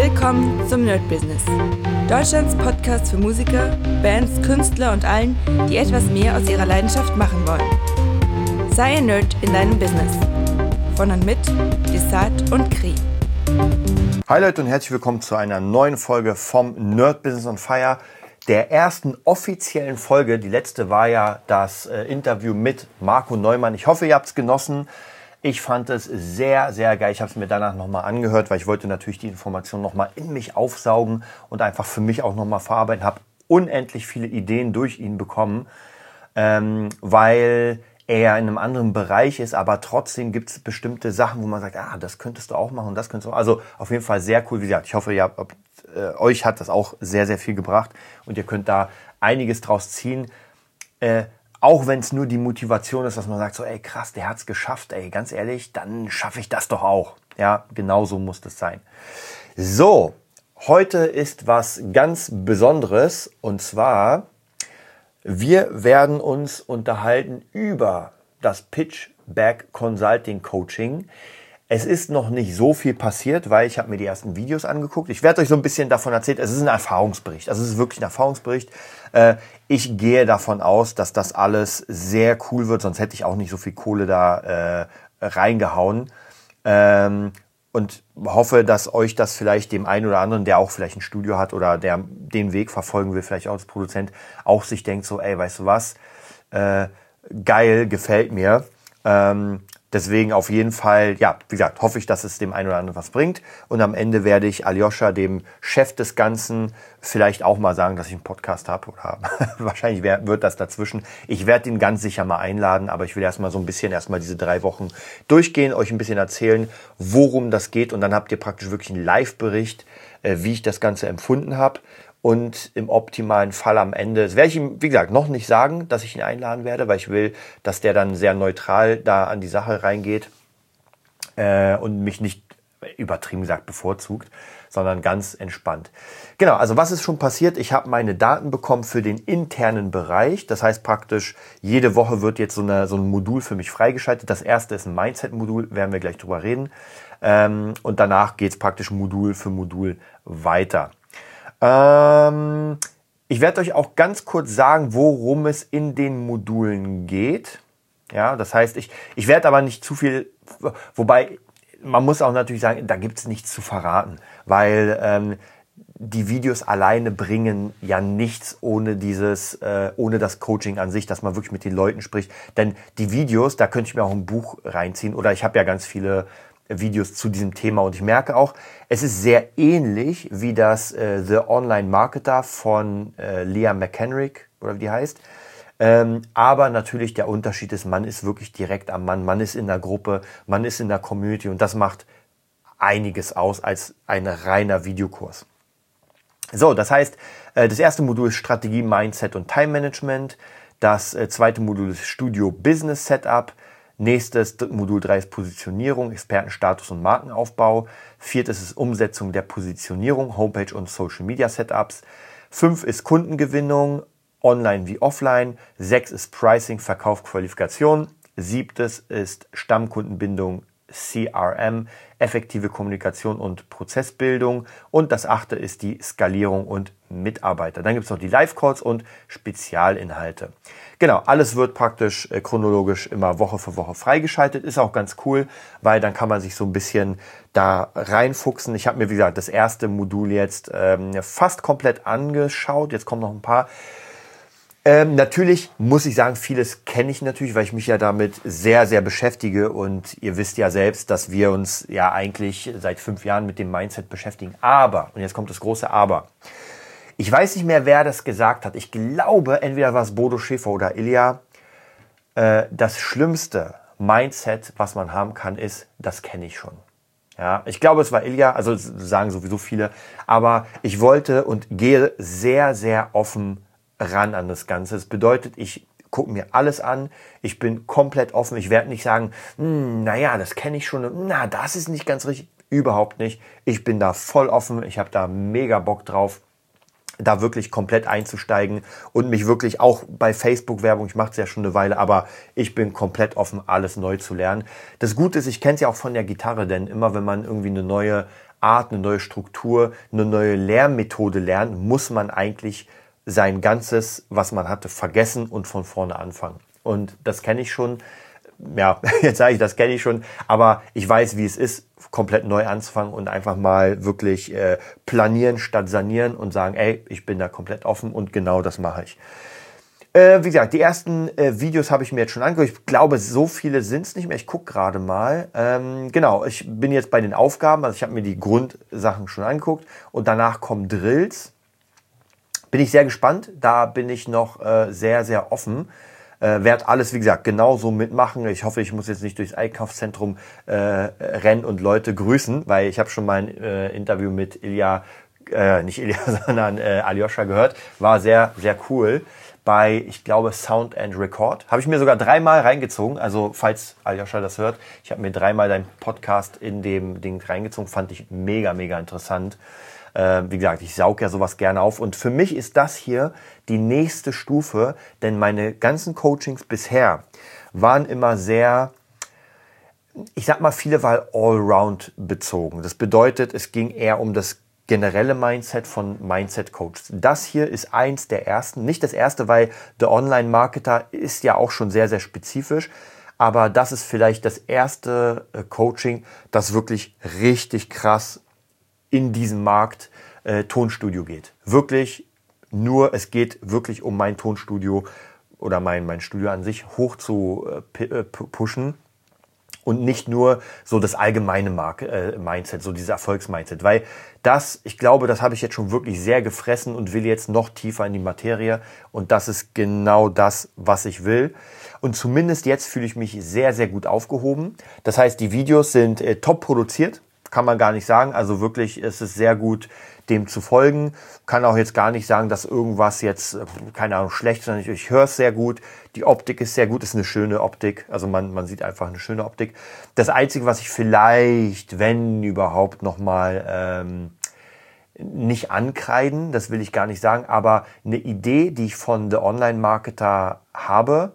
Willkommen zum Nerd Business. Deutschlands Podcast für Musiker, Bands, Künstler und allen, die etwas mehr aus ihrer Leidenschaft machen wollen. Sei ein Nerd in deinem Business. Von und mit Desart und Kri. Hi Leute und herzlich willkommen zu einer neuen Folge vom Nerd Business on Fire. Der ersten offiziellen Folge. Die letzte war ja das äh, Interview mit Marco Neumann. Ich hoffe, ihr habt es genossen. Ich fand es sehr, sehr geil. Ich habe es mir danach nochmal angehört, weil ich wollte natürlich die Information nochmal in mich aufsaugen und einfach für mich auch nochmal verarbeiten. Habe unendlich viele Ideen durch ihn bekommen, ähm, weil er in einem anderen Bereich ist, aber trotzdem gibt es bestimmte Sachen, wo man sagt, ah, das könntest du auch machen, das könntest du. Also auf jeden Fall sehr cool. Wie gesagt, ich hoffe, ihr habt, äh, euch hat das auch sehr, sehr viel gebracht und ihr könnt da einiges draus ziehen. Äh, auch wenn es nur die Motivation ist, dass man sagt, so, ey, krass, der hat's geschafft, ey, ganz ehrlich, dann schaffe ich das doch auch. Ja, genau so muss das sein. So, heute ist was ganz Besonderes und zwar, wir werden uns unterhalten über das Pitchback Consulting Coaching. Es ist noch nicht so viel passiert, weil ich habe mir die ersten Videos angeguckt. Ich werde euch so ein bisschen davon erzählen. Es ist ein Erfahrungsbericht. Also es ist wirklich ein Erfahrungsbericht. Äh, ich gehe davon aus, dass das alles sehr cool wird, sonst hätte ich auch nicht so viel Kohle da äh, reingehauen. Ähm, und hoffe, dass euch das vielleicht dem einen oder anderen, der auch vielleicht ein Studio hat oder der den Weg verfolgen will, vielleicht auch als Produzent, auch sich denkt so, ey, weißt du was, äh, geil, gefällt mir. Ähm, Deswegen auf jeden Fall, ja, wie gesagt, hoffe ich, dass es dem einen oder anderen was bringt. Und am Ende werde ich Aljoscha, dem Chef des Ganzen, vielleicht auch mal sagen, dass ich einen Podcast habe. Oder wahrscheinlich wird das dazwischen. Ich werde ihn ganz sicher mal einladen, aber ich will erstmal so ein bisschen erstmal diese drei Wochen durchgehen, euch ein bisschen erzählen, worum das geht. Und dann habt ihr praktisch wirklich einen Live-Bericht, äh, wie ich das Ganze empfunden habe und im optimalen Fall am Ende, das werde ich ihm, wie gesagt, noch nicht sagen, dass ich ihn einladen werde, weil ich will, dass der dann sehr neutral da an die Sache reingeht äh, und mich nicht übertrieben gesagt bevorzugt, sondern ganz entspannt. Genau, also was ist schon passiert? Ich habe meine Daten bekommen für den internen Bereich. Das heißt praktisch, jede Woche wird jetzt so, eine, so ein Modul für mich freigeschaltet. Das erste ist ein Mindset-Modul, werden wir gleich drüber reden. Ähm, und danach geht es praktisch Modul für Modul weiter. Ähm, ich werde euch auch ganz kurz sagen, worum es in den Modulen geht. Ja, das heißt, ich, ich werde aber nicht zu viel, wobei man muss auch natürlich sagen, da gibt es nichts zu verraten, weil ähm, die Videos alleine bringen ja nichts ohne dieses, äh, ohne das Coaching an sich, dass man wirklich mit den Leuten spricht. Denn die Videos, da könnte ich mir auch ein Buch reinziehen oder ich habe ja ganz viele Videos zu diesem Thema und ich merke auch, es ist sehr ähnlich wie das äh, The Online Marketer von äh, Leah McHenrick oder wie die heißt. Ähm, aber natürlich der Unterschied ist, man ist wirklich direkt am Mann, man ist in der Gruppe, man ist in der Community und das macht einiges aus als ein reiner Videokurs. So, das heißt, äh, das erste Modul ist Strategie, Mindset und Time Management. Das äh, zweite Modul ist Studio Business Setup. Nächstes Modul 3 ist Positionierung, Expertenstatus und Markenaufbau. Viertes ist Umsetzung der Positionierung, Homepage und Social Media Setups. Fünf ist Kundengewinnung, online wie offline. Sechs ist Pricing, Verkauf, Qualifikation. Siebtes ist Stammkundenbindung, CRM, effektive Kommunikation und Prozessbildung. Und das achte ist die Skalierung und Mitarbeiter. Dann gibt es noch die Live-Calls und Spezialinhalte. Genau, alles wird praktisch äh, chronologisch immer Woche für Woche freigeschaltet. Ist auch ganz cool, weil dann kann man sich so ein bisschen da reinfuchsen. Ich habe mir, wie gesagt, das erste Modul jetzt ähm, fast komplett angeschaut. Jetzt kommen noch ein paar. Ähm, natürlich muss ich sagen, vieles kenne ich natürlich, weil ich mich ja damit sehr, sehr beschäftige und ihr wisst ja selbst, dass wir uns ja eigentlich seit fünf Jahren mit dem Mindset beschäftigen. Aber, und jetzt kommt das große Aber. Ich weiß nicht mehr, wer das gesagt hat. Ich glaube, entweder war es Bodo Schäfer oder Ilja. Äh, das schlimmste Mindset, was man haben kann, ist, das kenne ich schon. Ja, ich glaube, es war Ilja, also sagen sowieso viele, aber ich wollte und gehe sehr, sehr offen ran an das Ganze. Das bedeutet, ich gucke mir alles an, ich bin komplett offen, ich werde nicht sagen, hm, naja, das kenne ich schon, na, das ist nicht ganz richtig, überhaupt nicht. Ich bin da voll offen, ich habe da mega Bock drauf da wirklich komplett einzusteigen und mich wirklich auch bei Facebook-Werbung, ich mache es ja schon eine Weile, aber ich bin komplett offen, alles neu zu lernen. Das Gute ist, ich kenne es ja auch von der Gitarre, denn immer wenn man irgendwie eine neue Art, eine neue Struktur, eine neue Lehrmethode lernen, muss man eigentlich sein ganzes, was man hatte, vergessen und von vorne anfangen. Und das kenne ich schon. Ja, jetzt sage ich, das kenne ich schon, aber ich weiß, wie es ist, komplett neu anzufangen und einfach mal wirklich äh, planieren statt sanieren und sagen, ey, ich bin da komplett offen und genau das mache ich. Äh, wie gesagt, die ersten äh, Videos habe ich mir jetzt schon angeguckt. Ich glaube, so viele sind es nicht mehr. Ich gucke gerade mal. Ähm, genau, ich bin jetzt bei den Aufgaben. Also ich habe mir die Grundsachen schon angeguckt und danach kommen Drills. Bin ich sehr gespannt. Da bin ich noch äh, sehr, sehr offen. Äh, werde alles, wie gesagt, genauso mitmachen. Ich hoffe, ich muss jetzt nicht durchs Einkaufszentrum äh, rennen und Leute grüßen, weil ich habe schon mal ein äh, Interview mit Ilja, äh, nicht Ilja, sondern äh, Aljoscha gehört. War sehr, sehr cool bei, ich glaube, Sound and Record. Habe ich mir sogar dreimal reingezogen. Also, falls Aljoscha das hört, ich habe mir dreimal deinen Podcast in dem Ding reingezogen. Fand ich mega, mega interessant. Äh, wie gesagt, ich saug ja sowas gerne auf. Und für mich ist das hier die nächste Stufe, denn meine ganzen Coachings bisher waren immer sehr, ich sag mal, viele waren allround bezogen. Das bedeutet, es ging eher um das generelle Mindset von Mindset Coaches. Das hier ist eins der ersten, nicht das erste, weil der Online-Marketer ist ja auch schon sehr, sehr spezifisch. Aber das ist vielleicht das erste äh, Coaching, das wirklich richtig krass in diesem Markt äh, Tonstudio geht. Wirklich nur, es geht wirklich um mein Tonstudio oder mein, mein Studio an sich hoch zu äh, äh pushen und nicht nur so das allgemeine Mark äh, Mindset, so dieses Erfolgsmindset, weil das, ich glaube, das habe ich jetzt schon wirklich sehr gefressen und will jetzt noch tiefer in die Materie und das ist genau das, was ich will. Und zumindest jetzt fühle ich mich sehr, sehr gut aufgehoben. Das heißt, die Videos sind äh, top produziert, kann man gar nicht sagen. Also wirklich, es ist sehr gut dem zu folgen. Kann auch jetzt gar nicht sagen, dass irgendwas jetzt, äh, keine Ahnung, schlecht ist. Ich, ich höre es sehr gut. Die Optik ist sehr gut, ist eine schöne Optik. Also man, man sieht einfach eine schöne Optik. Das Einzige, was ich vielleicht, wenn überhaupt, nochmal ähm, nicht ankreiden, das will ich gar nicht sagen, aber eine Idee, die ich von The Online-Marketer habe,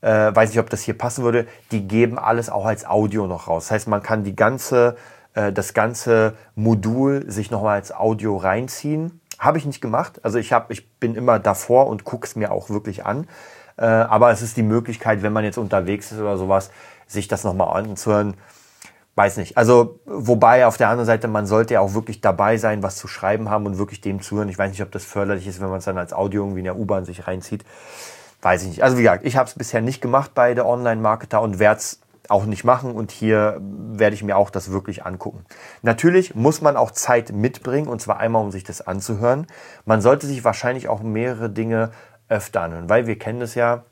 äh, weiß nicht, ob das hier passen würde, die geben alles auch als Audio noch raus. Das heißt, man kann die ganze äh, das ganze Modul sich nochmal als Audio reinziehen. Habe ich nicht gemacht. Also ich, hab, ich bin immer davor und gucke es mir auch wirklich an. Äh, aber es ist die Möglichkeit, wenn man jetzt unterwegs ist oder sowas, sich das nochmal anzuhören. Weiß nicht. Also, wobei auf der anderen Seite, man sollte ja auch wirklich dabei sein, was zu schreiben haben und wirklich dem zuhören. Ich weiß nicht, ob das förderlich ist, wenn man es dann als Audio irgendwie in der U-Bahn sich reinzieht. Weiß ich nicht. Also wie gesagt, ich habe es bisher nicht gemacht bei der Online-Marketer und werde es auch nicht machen und hier werde ich mir auch das wirklich angucken. Natürlich muss man auch Zeit mitbringen und zwar einmal, um sich das anzuhören. Man sollte sich wahrscheinlich auch mehrere Dinge öfter anhören, weil wir kennen es ja,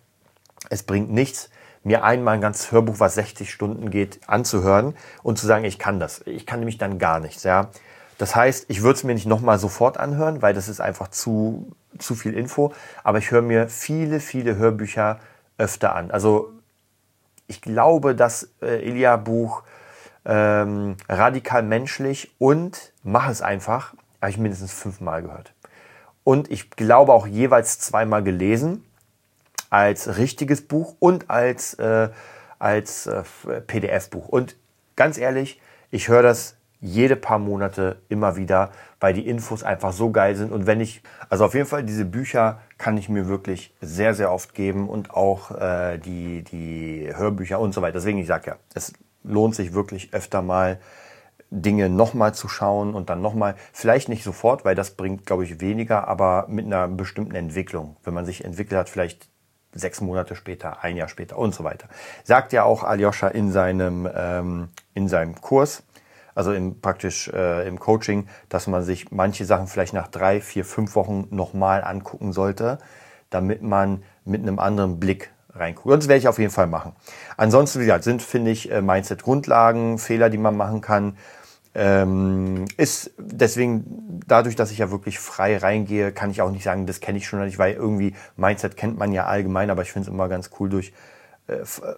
es bringt nichts, mir einmal ein ganzes Hörbuch, was 60 Stunden geht, anzuhören und zu sagen, ich kann das. Ich kann nämlich dann gar nichts, ja. Das heißt, ich würde es mir nicht nochmal sofort anhören, weil das ist einfach zu, zu viel Info. Aber ich höre mir viele, viele Hörbücher öfter an. Also ich glaube, das äh, Ilia-Buch ähm, radikal menschlich und mach es einfach, habe ich mindestens fünfmal gehört. Und ich glaube auch jeweils zweimal gelesen als richtiges Buch und als, äh, als äh, PDF-Buch. Und ganz ehrlich, ich höre das jede paar Monate immer wieder, weil die Infos einfach so geil sind. Und wenn ich, also auf jeden Fall diese Bücher kann ich mir wirklich sehr, sehr oft geben und auch äh, die, die Hörbücher und so weiter. Deswegen, ich sage ja, es lohnt sich wirklich öfter mal Dinge nochmal zu schauen und dann nochmal, vielleicht nicht sofort, weil das bringt, glaube ich, weniger, aber mit einer bestimmten Entwicklung. Wenn man sich entwickelt hat, vielleicht sechs Monate später, ein Jahr später und so weiter. Sagt ja auch Aljoscha in seinem, ähm, in seinem Kurs, also im, praktisch äh, im Coaching, dass man sich manche Sachen vielleicht nach drei, vier, fünf Wochen nochmal angucken sollte, damit man mit einem anderen Blick reinguckt. Das werde ich auf jeden Fall machen. Ansonsten, wie gesagt, sind, finde ich, äh, Mindset-Grundlagen, Fehler, die man machen kann. Ähm, ist deswegen, dadurch, dass ich ja wirklich frei reingehe, kann ich auch nicht sagen, das kenne ich schon nicht, weil irgendwie Mindset kennt man ja allgemein, aber ich finde es immer ganz cool durch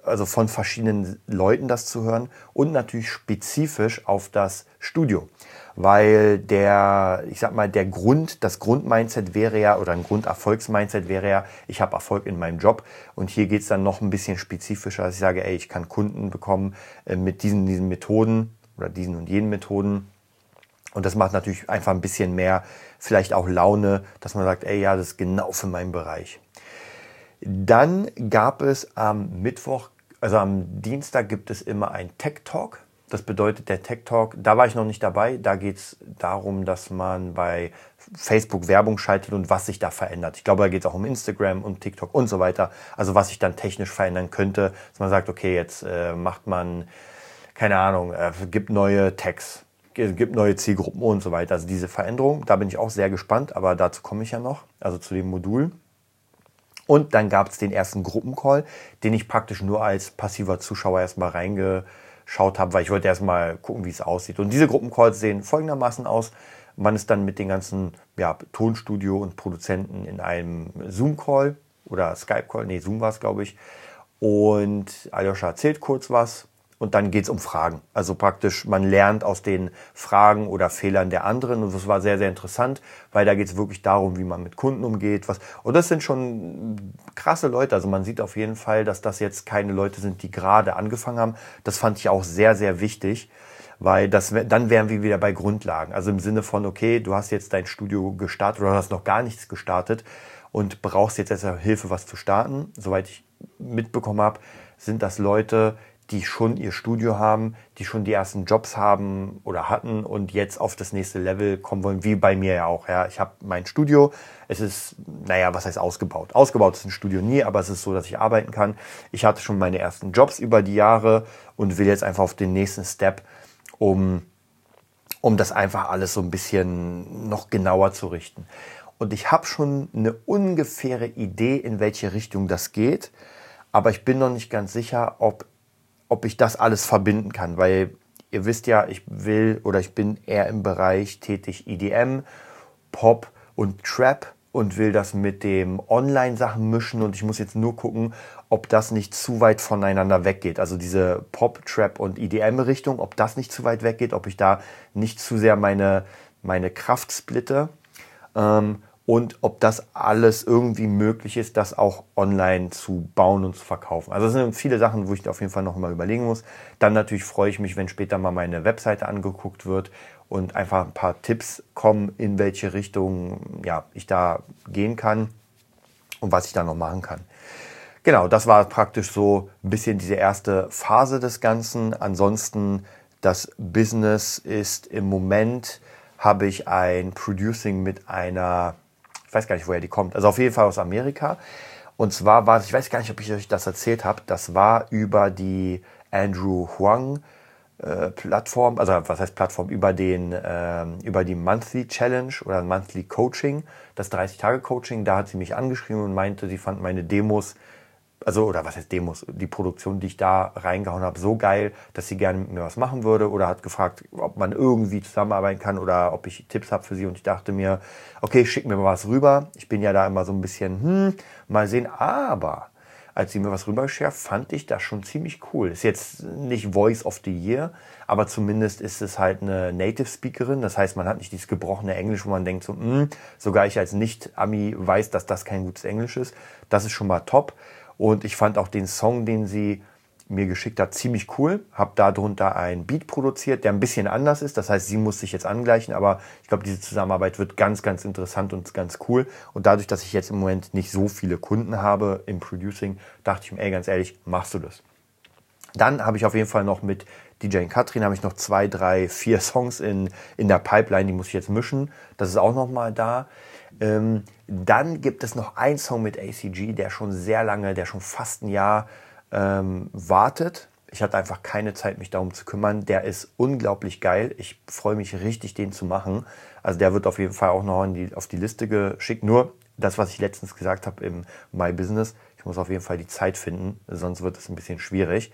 also von verschiedenen Leuten das zu hören und natürlich spezifisch auf das Studio. Weil der, ich sag mal, der Grund, das Grundmindset wäre ja, oder ein Grunderfolgsmindset wäre ja, ich habe Erfolg in meinem Job. Und hier geht's dann noch ein bisschen spezifischer, dass ich sage, ey, ich kann Kunden bekommen äh, mit diesen, diesen Methoden oder diesen und jenen Methoden. Und das macht natürlich einfach ein bisschen mehr, vielleicht auch Laune, dass man sagt, ey, ja, das ist genau für meinen Bereich. Dann gab es am Mittwoch, also am Dienstag gibt es immer ein Tech Talk. Das bedeutet, der Tech Talk, da war ich noch nicht dabei. Da geht es darum, dass man bei Facebook Werbung schaltet und was sich da verändert. Ich glaube, da geht es auch um Instagram und TikTok und so weiter. Also was sich dann technisch verändern könnte, dass man sagt, okay, jetzt äh, macht man, keine Ahnung, äh, gibt neue Tags, gibt neue Zielgruppen und so weiter. Also diese Veränderung, da bin ich auch sehr gespannt, aber dazu komme ich ja noch, also zu dem Modul. Und dann gab es den ersten Gruppencall, den ich praktisch nur als passiver Zuschauer erstmal reingeschaut habe, weil ich wollte erstmal gucken, wie es aussieht. Und diese Gruppencalls sehen folgendermaßen aus. Man ist dann mit den ganzen ja, Tonstudio und Produzenten in einem Zoom-Call oder Skype-Call, nee, Zoom war es, glaube ich. Und Aljoscha erzählt kurz was und dann geht es um Fragen. Also praktisch, man lernt aus den Fragen oder Fehlern der anderen. Und das war sehr, sehr interessant, weil da geht es wirklich darum, wie man mit Kunden umgeht. Was, und das sind schon krasse Leute. Also man sieht auf jeden Fall, dass das jetzt keine Leute sind, die gerade angefangen haben. Das fand ich auch sehr, sehr wichtig. Weil das, dann wären wir wieder bei Grundlagen. Also im Sinne von, okay, du hast jetzt dein Studio gestartet oder hast noch gar nichts gestartet und brauchst jetzt erst Hilfe, was zu starten. Soweit ich mitbekommen habe, sind das Leute, die schon ihr Studio haben, die schon die ersten Jobs haben oder hatten und jetzt auf das nächste Level kommen wollen, wie bei mir ja auch. Ja, ich habe mein Studio. Es ist, naja, was heißt ausgebaut? Ausgebaut ist ein Studio nie, aber es ist so, dass ich arbeiten kann. Ich hatte schon meine ersten Jobs über die Jahre und will jetzt einfach auf den nächsten Step, um, um das einfach alles so ein bisschen noch genauer zu richten. Und ich habe schon eine ungefähre Idee, in welche Richtung das geht. Aber ich bin noch nicht ganz sicher, ob ob ich das alles verbinden kann, weil ihr wisst ja, ich will oder ich bin eher im Bereich tätig EDM, Pop und Trap und will das mit dem Online-Sachen mischen und ich muss jetzt nur gucken, ob das nicht zu weit voneinander weggeht. Also diese Pop, Trap und EDM-Richtung, ob das nicht zu weit weggeht, ob ich da nicht zu sehr meine, meine Kraft splitte. Ähm, und ob das alles irgendwie möglich ist, das auch online zu bauen und zu verkaufen. Also das sind viele Sachen, wo ich auf jeden Fall noch mal überlegen muss. Dann natürlich freue ich mich, wenn später mal meine Webseite angeguckt wird und einfach ein paar Tipps kommen, in welche Richtung ja, ich da gehen kann und was ich da noch machen kann. Genau, das war praktisch so ein bisschen diese erste Phase des Ganzen. Ansonsten das Business ist im Moment habe ich ein Producing mit einer ich weiß gar nicht, woher die kommt. Also auf jeden Fall aus Amerika. Und zwar war es, ich weiß gar nicht, ob ich euch das erzählt habe, das war über die Andrew Huang äh, Plattform, also was heißt Plattform, über, den, äh, über die Monthly Challenge oder Monthly Coaching, das 30-Tage-Coaching. Da hat sie mich angeschrieben und meinte, sie fand meine Demos also oder was heißt Demos, die Produktion, die ich da reingehauen habe, so geil, dass sie gerne mit mir was machen würde oder hat gefragt, ob man irgendwie zusammenarbeiten kann oder ob ich Tipps habe für sie und ich dachte mir, okay, schick mir mal was rüber. Ich bin ja da immer so ein bisschen, hm, mal sehen, aber als sie mir was rüberschert, fand ich das schon ziemlich cool. Ist jetzt nicht Voice of the Year, aber zumindest ist es halt eine Native Speakerin. Das heißt, man hat nicht dieses gebrochene Englisch, wo man denkt so, hm, sogar ich als Nicht-Ami weiß, dass das kein gutes Englisch ist. Das ist schon mal top. Und ich fand auch den Song, den sie mir geschickt hat, ziemlich cool. Hab darunter ein Beat produziert, der ein bisschen anders ist. Das heißt, sie muss sich jetzt angleichen, aber ich glaube, diese Zusammenarbeit wird ganz, ganz interessant und ganz cool. Und dadurch, dass ich jetzt im Moment nicht so viele Kunden habe im Producing, dachte ich mir, ey, ganz ehrlich, machst du das. Dann habe ich auf jeden Fall noch mit DJ Katrin habe ich noch zwei, drei, vier Songs in, in der Pipeline, die muss ich jetzt mischen. Das ist auch noch mal da. Ähm, dann gibt es noch einen Song mit ACG, der schon sehr lange, der schon fast ein Jahr ähm, wartet. Ich hatte einfach keine Zeit, mich darum zu kümmern. Der ist unglaublich geil. Ich freue mich richtig, den zu machen. Also der wird auf jeden Fall auch noch die, auf die Liste geschickt. Nur das, was ich letztens gesagt habe im My Business, ich muss auf jeden Fall die Zeit finden, sonst wird es ein bisschen schwierig.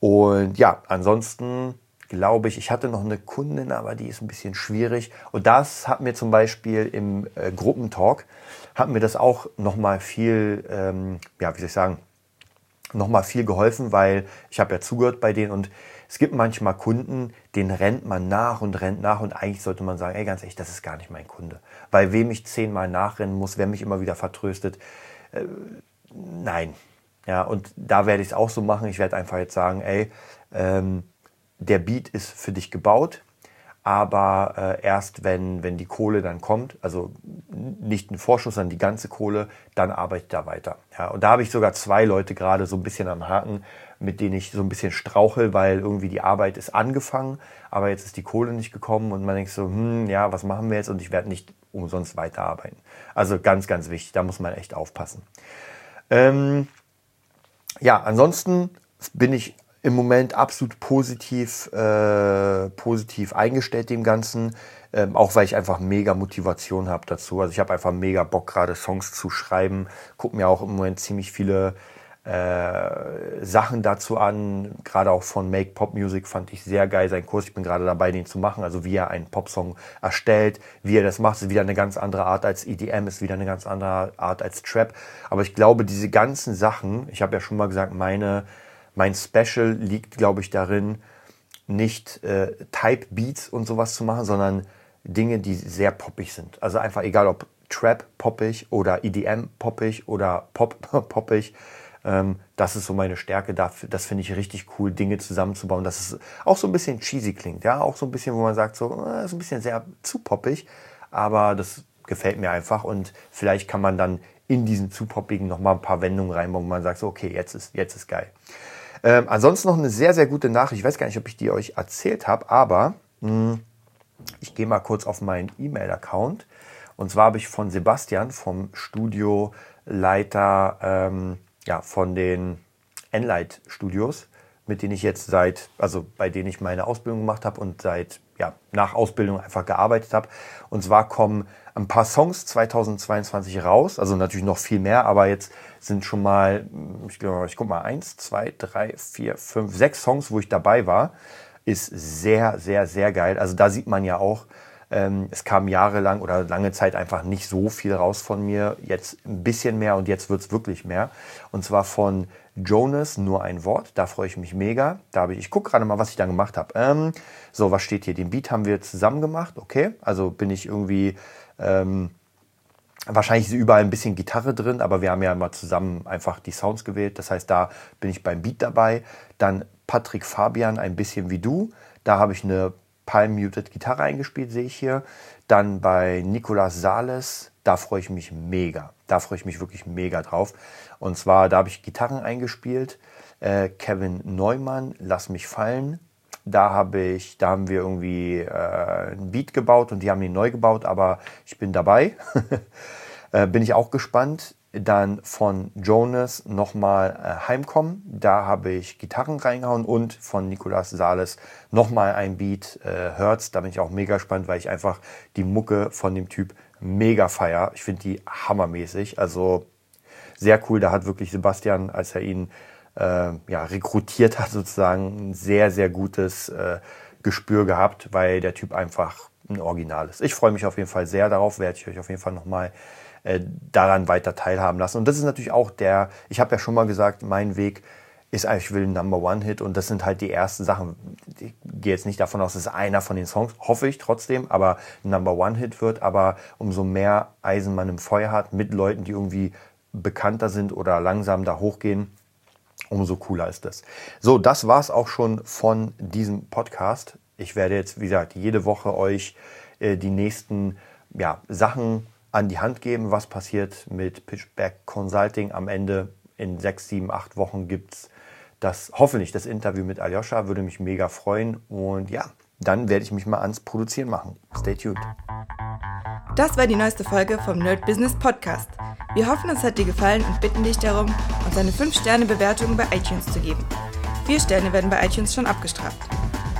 Und ja, ansonsten glaube ich, ich hatte noch eine Kundin, aber die ist ein bisschen schwierig. Und das hat mir zum Beispiel im äh, Gruppentalk, hat mir das auch nochmal viel, ähm, ja, wie soll ich sagen, nochmal viel geholfen, weil ich habe ja zugehört bei denen und es gibt manchmal Kunden, denen rennt man nach und rennt nach und eigentlich sollte man sagen, ey, ganz ehrlich, das ist gar nicht mein Kunde. Weil wem ich zehnmal nachrennen muss, wer mich immer wieder vertröstet, äh, nein. Ja, und da werde ich es auch so machen. Ich werde einfach jetzt sagen, ey, ähm, der Beat ist für dich gebaut, aber äh, erst wenn, wenn die Kohle dann kommt, also nicht ein Vorschuss, sondern die ganze Kohle, dann arbeite ich da weiter. Ja, und da habe ich sogar zwei Leute gerade so ein bisschen am Haken, mit denen ich so ein bisschen strauchel, weil irgendwie die Arbeit ist angefangen, aber jetzt ist die Kohle nicht gekommen und man denkt so, hm, ja, was machen wir jetzt? Und ich werde nicht umsonst weiterarbeiten. Also ganz, ganz wichtig, da muss man echt aufpassen. Ähm, ja, ansonsten bin ich im Moment absolut positiv, äh, positiv eingestellt dem Ganzen. Ähm, auch weil ich einfach mega Motivation habe dazu. Also ich habe einfach mega Bock, gerade Songs zu schreiben. Guck mir auch im Moment ziemlich viele äh, Sachen dazu an. Gerade auch von Make Pop Music fand ich sehr geil, sein Kurs. Ich bin gerade dabei, den zu machen. Also wie er einen Popsong erstellt, wie er das macht, ist wieder eine ganz andere Art als EDM, ist wieder eine ganz andere Art als Trap. Aber ich glaube, diese ganzen Sachen, ich habe ja schon mal gesagt, meine mein Special liegt, glaube ich, darin, nicht äh, Type Beats und sowas zu machen, sondern Dinge, die sehr poppig sind. Also einfach egal ob Trap poppig oder EDM poppig oder Pop poppig. Ähm, das ist so meine Stärke. Dafür, das finde ich richtig cool, Dinge zusammenzubauen, dass es auch so ein bisschen cheesy klingt. Ja, auch so ein bisschen, wo man sagt, so, äh, ist ein bisschen sehr zu poppig, aber das gefällt mir einfach und vielleicht kann man dann in diesen zu poppigen nochmal ein paar Wendungen reinbauen, wo man sagt, so, okay, jetzt ist, jetzt ist geil. Ähm, ansonsten noch eine sehr, sehr gute Nachricht. Ich weiß gar nicht, ob ich die euch erzählt habe, aber mh, hm, ich gehe mal kurz auf meinen E-Mail-Account. Und zwar habe ich von Sebastian, vom Studioleiter ähm, ja, von den Enlight Studios, mit denen ich jetzt seit, also bei denen ich meine Ausbildung gemacht habe und seit ja, nach Ausbildung einfach gearbeitet habe. Und zwar kommen ein paar Songs 2022 raus, also natürlich noch viel mehr, aber jetzt sind schon mal, ich glaube, ich guck mal, eins, zwei, drei, vier, fünf, sechs Songs, wo ich dabei war, ist sehr, sehr, sehr geil. Also da sieht man ja auch, ähm, es kam jahrelang oder lange Zeit einfach nicht so viel raus von mir. Jetzt ein bisschen mehr und jetzt wird es wirklich mehr. Und zwar von Jonas, nur ein Wort. Da freue ich mich mega. Da habe ich, ich gucke gerade mal, was ich da gemacht habe. Ähm, so, was steht hier? Den Beat haben wir zusammen gemacht. Okay, also bin ich irgendwie ähm, Wahrscheinlich ist überall ein bisschen Gitarre drin, aber wir haben ja mal zusammen einfach die Sounds gewählt. Das heißt, da bin ich beim Beat dabei. Dann Patrick Fabian, ein bisschen wie du. Da habe ich eine Palm Muted Gitarre eingespielt, sehe ich hier. Dann bei Nicolas Sales, da freue ich mich mega. Da freue ich mich wirklich mega drauf. Und zwar, da habe ich Gitarren eingespielt. Äh, Kevin Neumann, Lass mich fallen. Da habe ich, da haben wir irgendwie äh, ein Beat gebaut und die haben ihn neu gebaut, aber ich bin dabei. äh, bin ich auch gespannt. Dann von Jonas nochmal äh, Heimkommen. Da habe ich Gitarren reingehauen und von Nicolas Sales nochmal ein Beat äh, Hurts. Da bin ich auch mega gespannt, weil ich einfach die Mucke von dem Typ mega feier. Ich finde die hammermäßig. Also sehr cool. Da hat wirklich Sebastian, als er ihn äh, ja, rekrutiert hat, sozusagen ein sehr, sehr gutes äh, Gespür gehabt, weil der Typ einfach ein Original ist. Ich freue mich auf jeden Fall sehr darauf, werde ich euch auf jeden Fall nochmal äh, daran weiter teilhaben lassen. Und das ist natürlich auch der, ich habe ja schon mal gesagt, mein Weg ist eigentlich, ich will ein Number One Hit und das sind halt die ersten Sachen. Gehe jetzt nicht davon aus, dass einer von den Songs, hoffe ich trotzdem, aber Number One Hit wird. Aber umso mehr Eisen man im Feuer hat mit Leuten, die irgendwie bekannter sind oder langsam da hochgehen, umso cooler ist das. So, das war es auch schon von diesem Podcast. Ich werde jetzt, wie gesagt, jede Woche euch äh, die nächsten ja, Sachen an die Hand geben, was passiert mit Pitchback Consulting. Am Ende in sechs, sieben, acht Wochen gibt es das, hoffentlich das Interview mit Aljoscha. Würde mich mega freuen. Und ja, dann werde ich mich mal ans Produzieren machen. Stay tuned. Das war die neueste Folge vom Nerd Business Podcast. Wir hoffen, es hat dir gefallen und bitten dich darum, uns eine 5-Sterne-Bewertung bei iTunes zu geben. Vier Sterne werden bei iTunes schon abgestraft.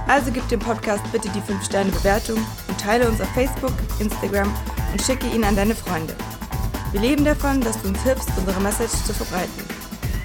Also gib dem Podcast bitte die 5-Sterne-Bewertung und teile uns auf Facebook, Instagram und schicke ihn an deine Freunde. Wir leben davon, dass du uns hilfst, unsere Message zu verbreiten.